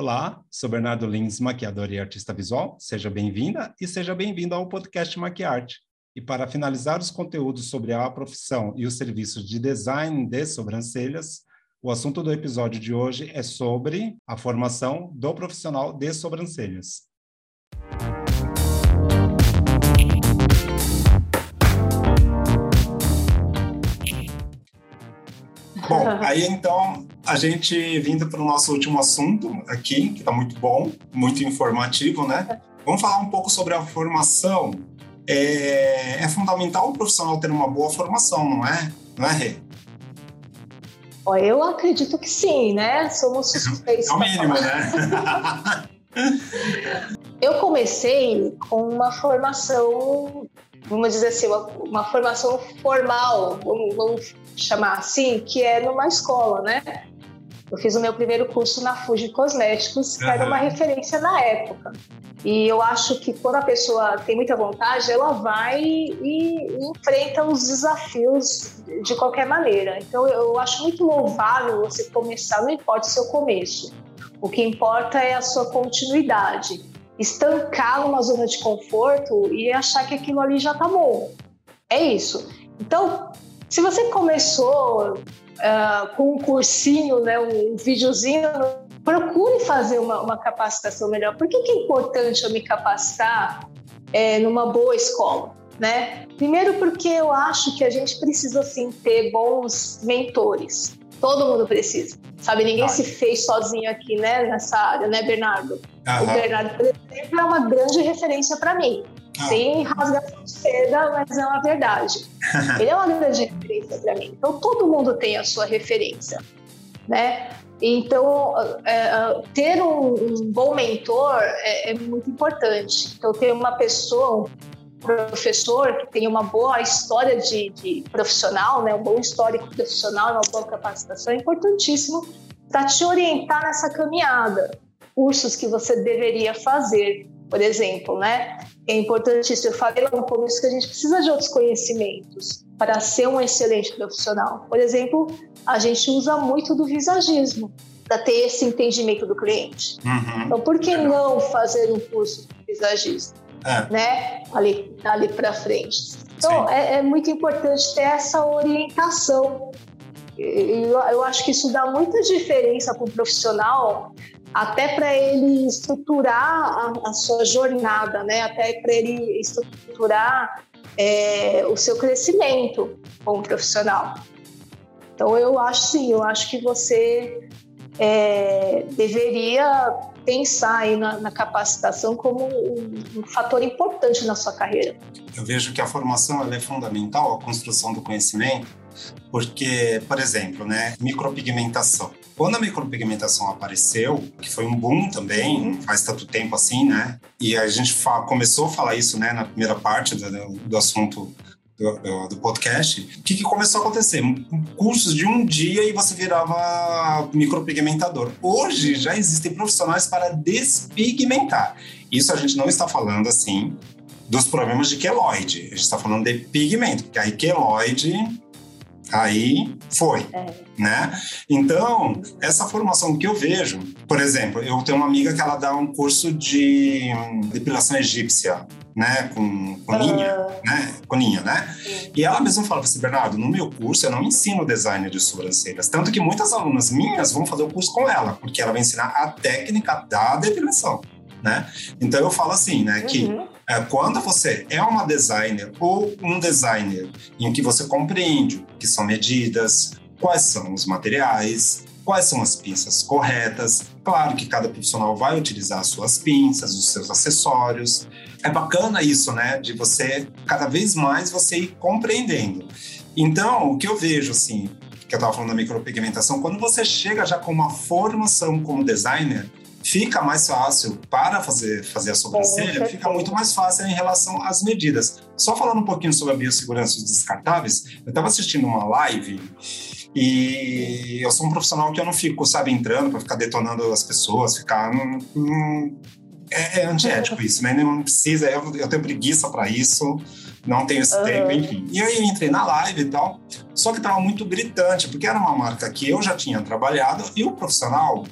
Olá, sou Bernardo Lins, maquiador e artista visual. Seja bem-vinda e seja bem-vindo ao podcast Maquiarte. E para finalizar os conteúdos sobre a profissão e os serviços de design de sobrancelhas, o assunto do episódio de hoje é sobre a formação do profissional de sobrancelhas. Bom, aí então, a gente vindo para o nosso último assunto aqui, que está muito bom, muito informativo, né? Vamos falar um pouco sobre a formação. É, é fundamental o profissional ter uma boa formação, não é? Não é, Rê? Eu acredito que sim, né? Somos suspeitos. É o mínimo, né? Eu comecei com uma formação, vamos dizer assim, uma, uma formação formal, vamos, vamos, chamar assim, que é numa escola, né? Eu fiz o meu primeiro curso na Fuji Cosméticos, que uhum. era uma referência na época. E eu acho que quando a pessoa tem muita vontade, ela vai e, enfrenta os desafios de qualquer maneira. Então eu acho muito louvável você começar, não importa o seu começo. O que importa é a sua continuidade. Estancar numa zona de conforto e achar que aquilo ali já tá bom. É isso. Então, se você começou uh, com um cursinho, né, um videozinho, procure fazer uma, uma capacitação melhor. Por que, que é importante eu me capacitar é, numa boa escola? Né? Primeiro porque eu acho que a gente precisa sim ter bons mentores. Todo mundo precisa. Sabe, ninguém Ai. se fez sozinho aqui, né, nessa área, né, Bernardo? Aham. O Bernardo, por exemplo, é uma grande referência para mim. Ah. Sem rasgação de seda, mas é uma verdade. Ele é uma grande referência para mim. Então, todo mundo tem a sua referência, né? Então, é, é, ter um, um, bom mentor é, é, muito importante. Então, ter uma pessoa, professor que tenha uma boa história de, de profissional, né, um bom histórico profissional, uma boa capacitação é importantíssimo para te orientar nessa caminhada. Cursos que você deveria fazer, por exemplo, né? É importantíssimo. Eu falei lá no começo que a gente precisa de outros conhecimentos para ser um excelente profissional. Por exemplo, a gente usa muito do visagismo para ter esse entendimento do cliente. Uhum. Então, por que não fazer um curso de visagismo? É. né? Ali, ali para frente. Então, é, é, muito importante ter essa orientação. Eu, eu acho que isso dá muita diferença para o profissional, até para ele estruturar a, a, sua jornada, né? Até para ele estruturar é, o seu crescimento como profissional. Então, eu acho sim, eu acho que você é, deveria pensar aí na, na capacitação como um, um, fator importante na sua carreira. Eu vejo que a formação é fundamental, a construção do conhecimento, porque, por exemplo, né, micropigmentação. Quando a micropigmentação apareceu, que foi um boom também, faz tanto tempo assim, né? E a gente começou a falar isso, né, na primeira parte do, do assunto do, do, podcast, o que, que, começou a acontecer? Cursos de um dia e você virava micropigmentador. Hoje já existem profissionais para despigmentar. Isso a gente não está falando assim dos problemas de queloide. A gente está falando de pigmento, porque aí queloide Aí foi, é. né? Então, essa formação que eu vejo, por exemplo, eu tenho uma amiga que ela dá um curso de depilação egípcia, né, com, com linha, uh... né, com linha, né? E ela mesma fala para assim, Bernardo, no meu curso eu não ensino design de sobrancelhas, tanto que muitas alunas minhas vão fazer o curso com ela, porque ela vai ensinar a técnica da depilação, né? Então eu falo assim, né, que uhum. é, quando você é uma designer ou um designer em que você compreende o que são medidas, quais são os materiais, quais são as pinças corretas. Claro que cada profissional vai utilizar as suas pinças, os seus acessórios. É bacana isso, né? De você, cada vez mais, você ir compreendendo. Então, o que eu vejo, assim, que eu estava falando da micropigmentação, quando você chega já com uma formação como designer, fica mais fácil para fazer, fazer a sobrancelha, fica muito mais fácil em relação às medidas. Só falando um pouquinho sobre a biossegurança dos descartáveis, eu estava assistindo uma live e eu sou um profissional que eu não fico, sabe, entrando para ficar detonando as pessoas, ficar. Hum, hum, é, é antiético isso, né? Não precisa, eu, eu tenho preguiça para isso, não tenho esse uhum. tempo, enfim. E aí eu entrei na live e tal, só que tava muito gritante, porque era uma marca que eu já tinha trabalhado e o profissional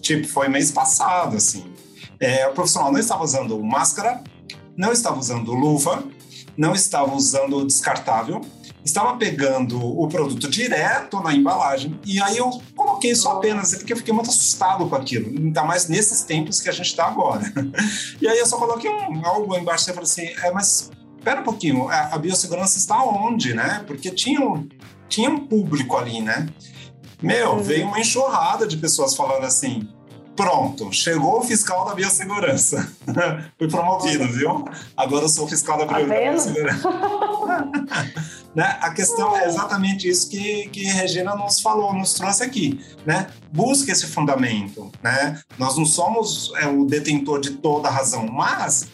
Tipo, foi mês passado, assim. É, o profissional não estava usando máscara, não estava usando luva, não estava usando descartável, estava pegando o produto direto na embalagem. E aí eu coloquei isso apenas, porque eu fiquei muito assustado com aquilo, ainda mais nesses tempos que a gente está agora. E aí eu só coloquei um, algo embaixo e falei assim: é, mas espera um pouquinho, a, a biossegurança está onde, né? Porque tinha tinha um público ali, né? Meu, veio uma enxurrada de pessoas falando assim: pronto, chegou o fiscal da biossegurança. Fui promovido, viu? Agora eu sou o fiscal da, tá biossegurança. né? A questão é exatamente isso que, que Regina nos falou, nos trouxe aqui. Né? Busque esse fundamento. Né? Nós não somos é, o detentor de toda a razão, mas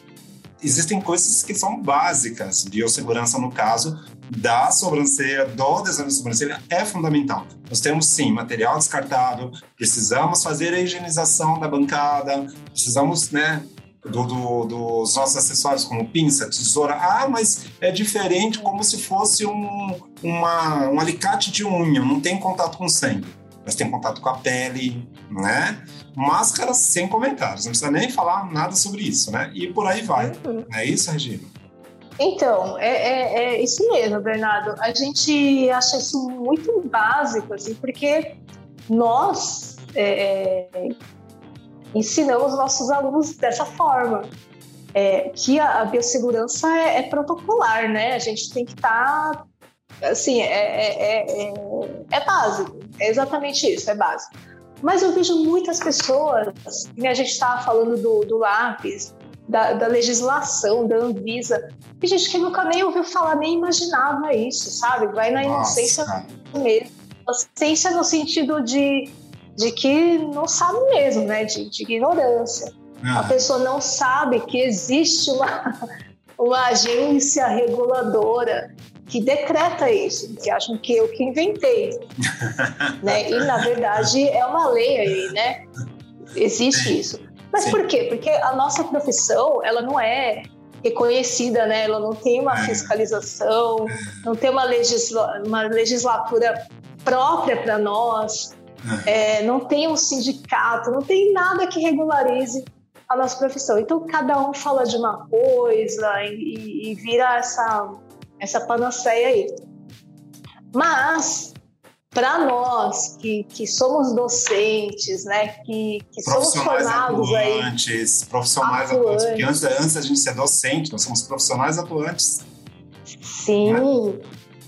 existem coisas que são básicas. Biossegurança, no caso, da sobrancelha, do design da sobrancelha, é fundamental. Nós temos, sim, material descartável, precisamos fazer a higienização da bancada, precisamos, né, do, do, dos nossos acessórios, como pinça, tesoura. Ah, mas é diferente, como se fosse um, uma, um alicate de unha, não tem contato com sangue, mas tem contato com a pele, né? Máscaras sem comentários, não precisa nem falar nada sobre isso, né? E por aí vai. Uhum. É isso, Regina? Então, é, é, é, isso mesmo, Bernardo. A gente acha isso muito básico, assim, porque nós é, é ensinamos nossos alunos dessa forma. É, que a, a biossegurança é, é, protocolar, né? A gente tem que estar, tá, assim, é, é, básico. É exatamente isso, é básico. Mas eu vejo muitas pessoas, e a gente estava falando do, do lápis, da, da, legislação, da Anvisa. Tem gente que nunca nem ouviu falar, nem imaginava isso, sabe? Vai na inocência Nossa. mesmo. Inocência no sentido de, de que não sabe mesmo, né? De, de ignorância. Ah. A pessoa não sabe que existe uma, uma agência reguladora que decreta isso, que acham que eu que inventei. né? E, na verdade, é uma lei aí, né? Existe isso. Mas Sim. por quê? Porque a nossa profissão, ela não é reconhecida, né? Ela não tem uma é. fiscalização, não tem uma, legisla uma legislatura própria para nós, é. É, não tem um sindicato, não tem nada que regularize a nossa profissão. Então, cada um fala de uma coisa e, e vira essa, essa panaceia aí. Mas para nós que, que somos docentes, né, que, que somos formados atuantes, aí, profissionais atuantes, porque antes, antes da gente ser docente, nós somos profissionais atuantes. Sim, né?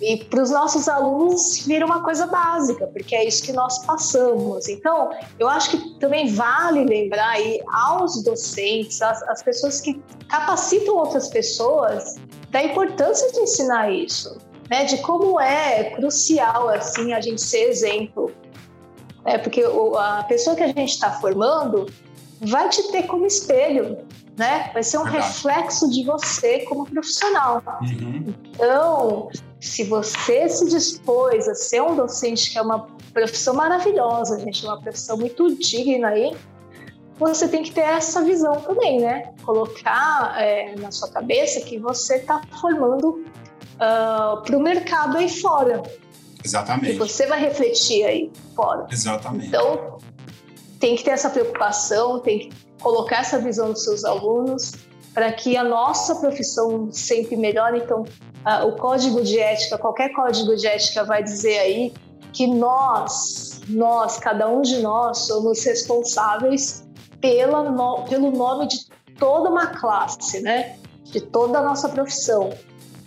e para os nossos alunos vira uma coisa básica, porque é isso que nós passamos. Então, eu acho que também vale lembrar aí aos docentes, às, às pessoas que capacitam outras pessoas, da importância de ensinar isso né, de como é crucial assim a gente ser exemplo, é porque a pessoa que a gente está formando vai te ter como espelho, né? Vai ser um Verdade. reflexo de você como profissional. Uhum. Então, se você se dispôs a ser um docente, que é uma profissão maravilhosa, gente, uma profissão muito digna aí, você tem que ter essa visão também, né? Colocar é, na sua cabeça que você está formando uh, ah, para o mercado aí fora. Exatamente. E você vai refletir aí fora. Exatamente. Então, tem que ter essa preocupação, tem que colocar essa visão dos seus alunos para que a nossa profissão sempre melhore. Então, uh, o código de ética, qualquer código de ética vai dizer aí que nós, nós, cada um de nós, somos responsáveis pela no, pelo nome de toda uma classe, né? De toda a nossa profissão.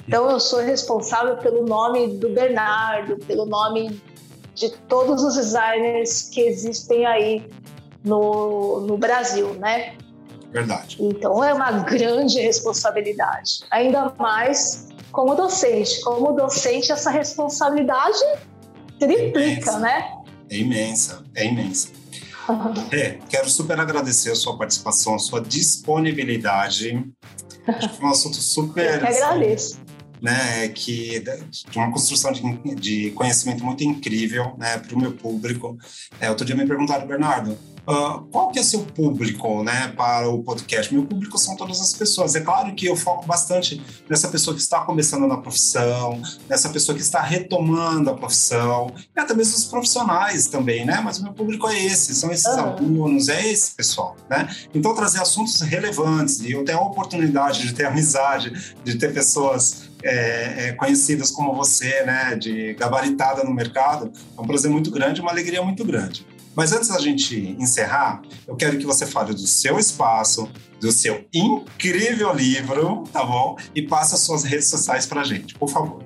Então eu sou responsável pelo nome do Bernardo, pelo nome de todos os designers que existem aí no, no Brasil, né? Verdade. Então é uma grande responsabilidade. Ainda mais como docente. Como docente, essa responsabilidade triplica, é né? É imensa, é imensa. É, quero super agradecer a sua participação, a sua disponibilidade. Acho que foi um assunto super. Eu que agradeço né, que de uma construção de, de conhecimento muito incrível, né, para o meu público. É, outro dia me perguntaram, Bernardo, Uh, qual que é seu público, né, para o podcast? Meu público são todas as pessoas. É claro que eu foco bastante nessa pessoa que está começando na profissão, nessa pessoa que está retomando a profissão, e até mesmo os profissionais também, né? Mas o meu público é esse, são esses uhum. alunos, é esse pessoal, né? Então trazer assuntos relevantes e eu tenho a oportunidade de ter amizade, de ter pessoas é, é, conhecidas como você, né, de gabaritada no mercado, é um prazer muito grande, uma alegria muito grande. Mas antes da gente encerrar, eu quero que você fale do seu espaço, do seu incrível livro, tá bom? E passe as suas redes sociais para a gente, por favor.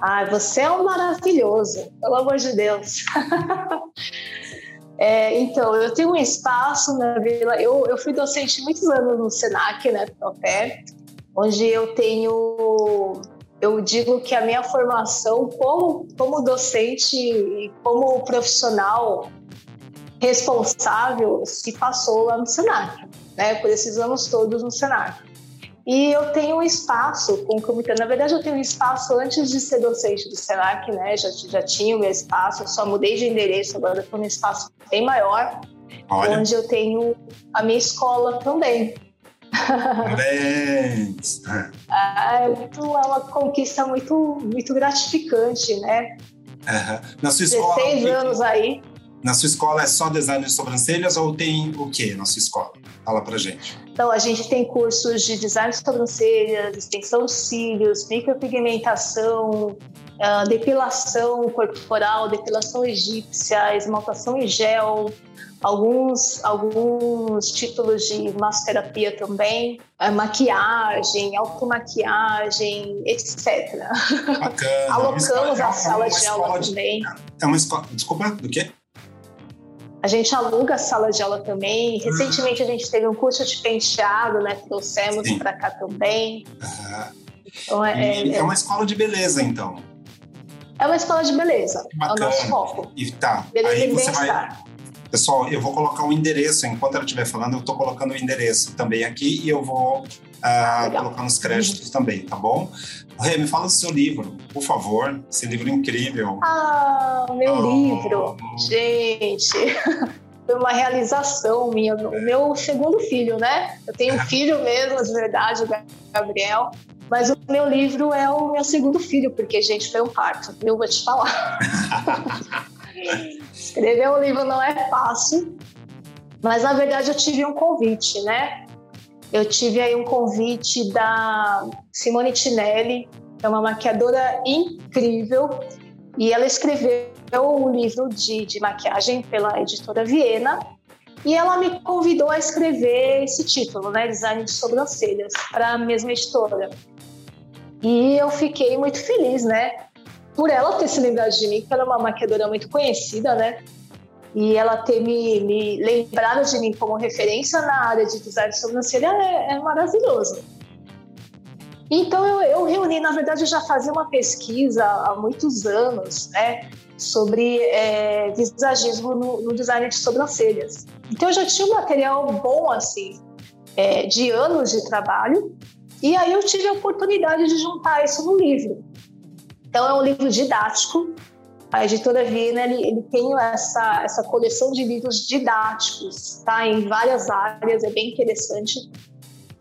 Ai, você é um maravilhoso, pelo amor de Deus. é, então, eu tenho um espaço na Vila. Eu, eu fui docente muitos anos no SENAC, né, Topé, onde eu tenho eu digo que a minha formação como, como docente e como profissional responsável se passou lá no Senac, né, por esses anos todos no Senac. E eu tenho um espaço com o comitê. Na verdade, eu tenho um espaço antes de ser docente do SENAC, né? Já, já tinha o meu espaço, eu só mudei de endereço, agora estou num espaço bem maior, Olha. onde eu tenho a minha escola também. Parabéns! é, muito, é uma conquista muito, muito gratificante, né? Uhum. Na sua escola. 16 anos aí. Na sua escola é só design de sobrancelhas ou tem o que na sua escola? Fala pra gente. Então, a gente tem cursos de design de sobrancelhas, extensão de cílios, micropigmentação, uh, depilação corporal, depilação egípcia, esmaltação em gel, alguns, alguns títulos de massoterapia também, uh, maquiagem, automaquiagem, etc. Bacana. Alocamos a sala de aula de, também. É uma escola, desculpa, do quê? A gente aluga a sala de aula também. Recentemente a gente teve um curso de penteado, né? Trouxemos para cá também. Uhum. Então, é, é, é, uma escola de beleza, então. É uma escola de beleza. Bacana. É o nosso foco. E tá. Beleza aí você vai. Pessoal, eu vou colocar o um endereço, enquanto ela estiver falando, eu estou colocando o endereço também aqui e eu vou uh, colocar nos créditos também, tá bom? Rê, me fala do seu livro, por favor. Esse livro incrível. Ah, meu oh. livro. Gente, foi uma realização minha. O meu segundo filho, né? Eu tenho um filho mesmo, de verdade, o Gabriel. Mas o meu livro é o meu segundo filho, porque, gente, foi um parto. Eu vou te falar. Escrever um livro não é fácil, mas na verdade eu tive um convite, né? Eu tive aí um convite da Simone Tinelli, é uma maquiadora incrível, e ela escreveu um livro de, de maquiagem pela editora Viena, e ela me convidou a escrever esse título, né, Design de Sobrancelhas, para a mesma editora. E eu fiquei muito feliz, né, por ela ter se lembrado de mim, porque ela é uma maquiadora muito conhecida, né, e ela ter me, me lembrado de mim como referência na área de design de sobrancelha é, é maravilhoso. Então eu, eu, reuni, na verdade, eu já fazia uma pesquisa há muitos anos, né, sobre é, visagismo no, no, design de sobrancelhas. Então eu já tinha um material bom assim, é, de anos de trabalho, e aí eu tive a oportunidade de juntar isso no livro. Então é um livro didático a editora Viena ele, ele, tem essa, essa coleção de livros didáticos, tá? Em várias áreas, é bem interessante.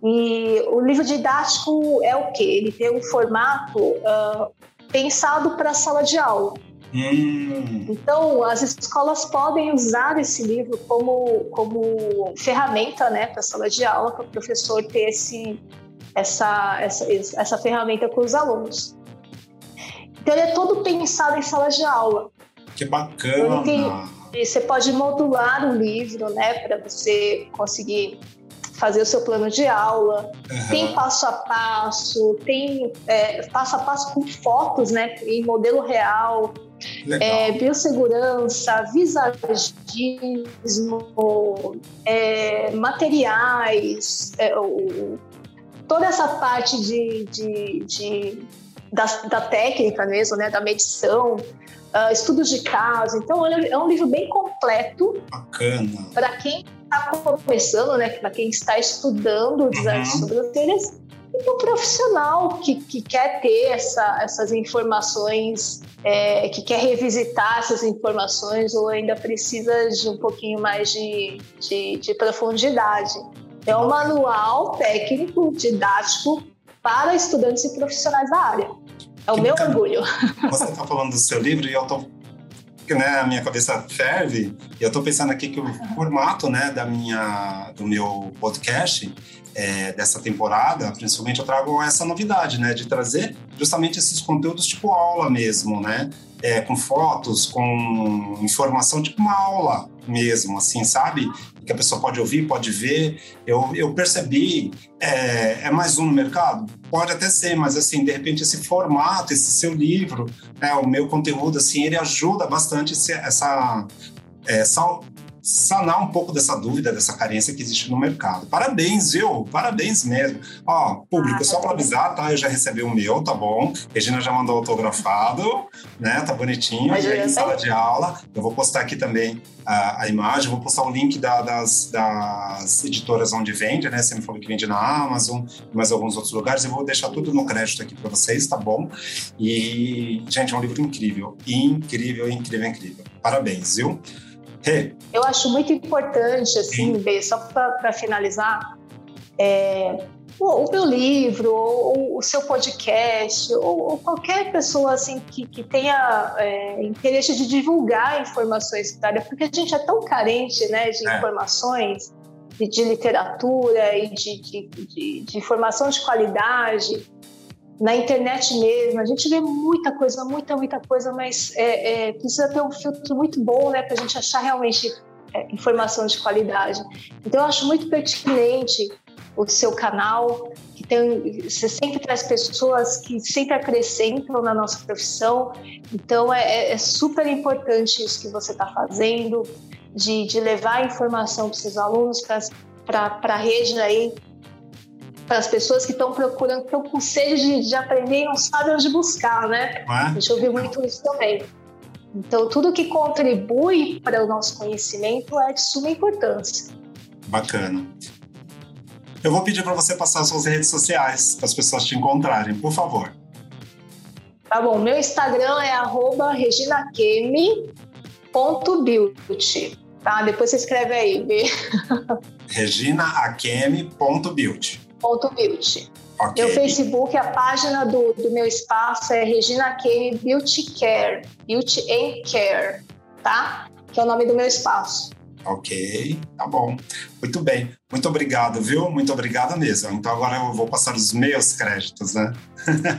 E o livro didático é o quê? Ele tem um formato uh, pensado para sala de aula. Hum. Então, as escolas podem usar esse livro como, como ferramenta né, para a sala de aula, para o professor ter esse, essa, essa, essa ferramenta com os alunos. Então ele é todo pensado em sala de aula. Que bacana! Tem, você pode modular o livro, né, para você conseguir fazer o seu plano de aula. Uhum. Tem passo a passo, tem é, passo a passo com fotos, né, em modelo real. É, biossegurança, visagismo, é, materiais, é, o, toda essa parte de, de, de da, da técnica mesmo, né, da medição, uh, estudos de caso. Então, é um livro bem completo. Bacana. Para quem está começando, né, para quem está estudando o design uhum. de sobrancelhas. e o profissional que, que quer ter essa, essas informações, é, que quer revisitar essas informações ou ainda precisa de um pouquinho mais de, de, de profundidade. É um manual técnico, didático para estudantes e profissionais da área. É o que meu bacana. orgulho. Você está falando do seu livro e eu estou né, a minha cabeça ferve. E eu estou pensando aqui que o formato, né, da minha, do meu podcast é, dessa temporada, principalmente eu trago essa novidade, né, de trazer justamente esses conteúdos tipo aula mesmo, né, é, com fotos, com informação, tipo uma aula mesmo, assim, sabe? Que a pessoa pode ouvir, pode ver. Eu, eu percebi, é, é mais um no mercado? Pode até ser, mas assim, de repente esse formato, esse seu livro, né, o meu conteúdo, assim, ele ajuda bastante essa, essa sanar um pouco dessa dúvida, dessa carência que existe no mercado. Parabéns, viu? Parabéns mesmo. Ó, público, ah, só para avisar, tá? Eu já recebi o meu, tá bom? Regina já mandou autografado, né? Tá bonitinho. Mas aí, em sala de aula, eu vou postar aqui também a, a imagem, vou postar o link da, das, das editoras onde vende, né? Você me falou que vende na Amazon, mais alguns outros lugares. Eu vou deixar tudo no crédito aqui para vocês, tá bom? E, gente, é um livro incrível. Incrível, incrível, incrível. Parabéns, viu? Hey. Eu acho muito importante, assim, B, só para finalizar, é, o, o, meu livro, ou o seu podcast, ou, ou qualquer pessoa assim que, que tenha é, interesse de divulgar informações da área, porque a gente é tão carente né, de é. informações, de, de, literatura e de, de, de, de informação de qualidade na internet mesmo, a gente vê muita coisa, muita, muita coisa, mas é, é, precisa ter um filtro muito bom, né, para a gente achar realmente é, informação de qualidade. Então, eu acho muito pertinente o seu canal, que tem, você sempre traz pessoas que sempre acrescentam na nossa profissão. Então, é, é, é super importante isso que você está fazendo, de, de levar informação para seus alunos, para a rede aí, para as pessoas que estão procurando, estão com sede de, de, aprender e não sabem onde buscar, né? É? A gente ouviu muito isso também. Então, tudo que contribui para o nosso conhecimento é de suma importância. Bacana. Eu vou pedir para você passar suas redes sociais para as pessoas te encontrarem, por favor. Tá bom, meu Instagram é reginaqueme.beauty, tá? Depois você escreve aí, reginaakeme.beauty. Beauty. Okay. Meu Facebook, a página do, do meu espaço é Regina Kane Beauty Care, Beauty and Care, tá? Que é o nome do meu espaço. Ok, tá bom. Muito bem. Muito obrigado, viu? Muito obrigado mesmo. Então agora eu vou passar os meus créditos, né?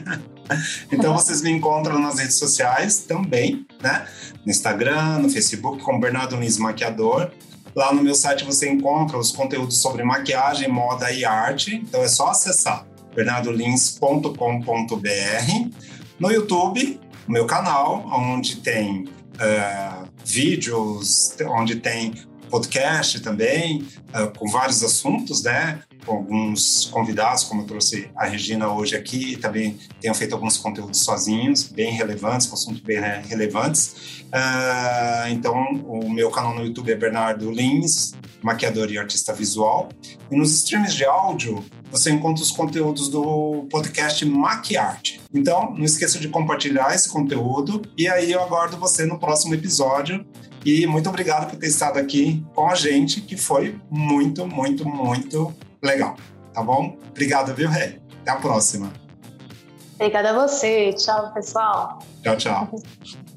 então vocês me encontram nas redes sociais também, né? No Instagram, no Facebook, com Bernardo Lins Maquiador. Lá no meu site você encontra os conteúdos sobre maquiagem, moda e arte. Então é só acessar bernardolins.com.br. No YouTube, o meu canal, onde tem uh, vídeos, onde tem podcast também, uh, com vários assuntos, né? Com alguns convidados, como eu trouxe a Regina hoje aqui, também tenho feito alguns conteúdos sozinhos, bem relevantes, com assuntos bem relevantes. Uh, então, o meu canal no YouTube é Bernardo Lins, maquiador e artista visual. E nos streams de áudio, você encontra os conteúdos do podcast Maquiarte. Então, não esqueça de compartilhar esse conteúdo. E aí eu aguardo você no próximo episódio. E muito obrigado por ter estado aqui com a gente, que foi muito, muito, muito legal. Tá bom? Obrigado, viu, Rê? Até a próxima. Obrigada a você. Tchau, pessoal. Tchau, tchau.